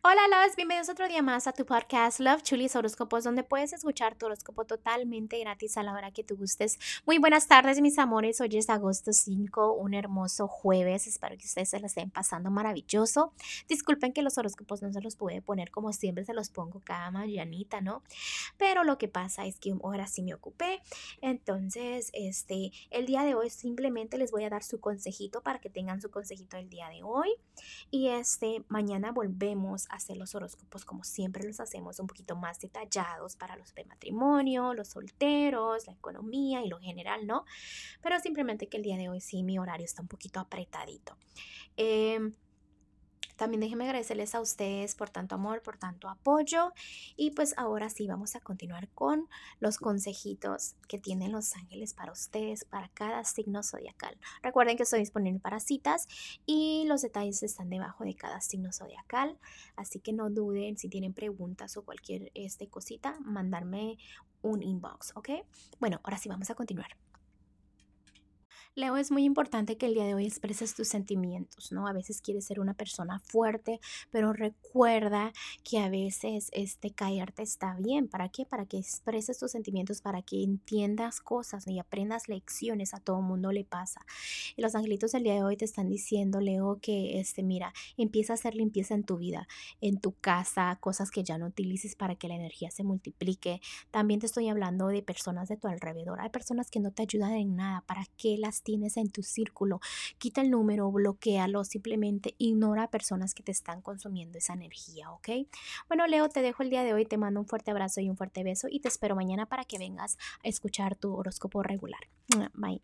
Hola, los bienvenidos otro día más a tu podcast Love Chulis Horóscopos, donde puedes escuchar tu horóscopo totalmente gratis a la hora que tú gustes. Muy buenas tardes, mis amores. Hoy es agosto 5, un hermoso jueves. Espero que ustedes se la estén pasando maravilloso. Disculpen que los horóscopos no se los pude poner como siempre se los pongo cada mañanita, ¿no? Pero lo que pasa es que ahora sí me ocupé. Entonces, este, el día de hoy simplemente les voy a dar su consejito para que tengan su consejito el día de hoy. Y este, mañana volvemos hacer los horóscopos como siempre los hacemos, un poquito más detallados para los de matrimonio, los solteros, la economía y lo general, ¿no? Pero simplemente que el día de hoy sí mi horario está un poquito apretadito. Eh, también déjenme agradecerles a ustedes por tanto amor, por tanto apoyo. Y pues ahora sí vamos a continuar con los consejitos que tienen los ángeles para ustedes, para cada signo zodiacal. Recuerden que estoy disponible para citas y los detalles están debajo de cada signo zodiacal. Así que no duden si tienen preguntas o cualquier este, cosita, mandarme un inbox, ¿ok? Bueno, ahora sí vamos a continuar. Leo, es muy importante que el día de hoy expreses tus sentimientos, ¿no? A veces quieres ser una persona fuerte, pero recuerda que a veces este callarte está bien. ¿Para qué? Para que expreses tus sentimientos, para que entiendas cosas y aprendas lecciones. A todo mundo le pasa. Y los angelitos del día de hoy te están diciendo, Leo, que este, mira, empieza a hacer limpieza en tu vida, en tu casa, cosas que ya no utilices para que la energía se multiplique. También te estoy hablando de personas de tu alrededor. Hay personas que no te ayudan en nada. ¿Para qué las tienes en tu círculo. Quita el número, bloquealo, simplemente ignora a personas que te están consumiendo esa energía, ¿ok? Bueno, Leo, te dejo el día de hoy, te mando un fuerte abrazo y un fuerte beso y te espero mañana para que vengas a escuchar tu horóscopo regular. Bye.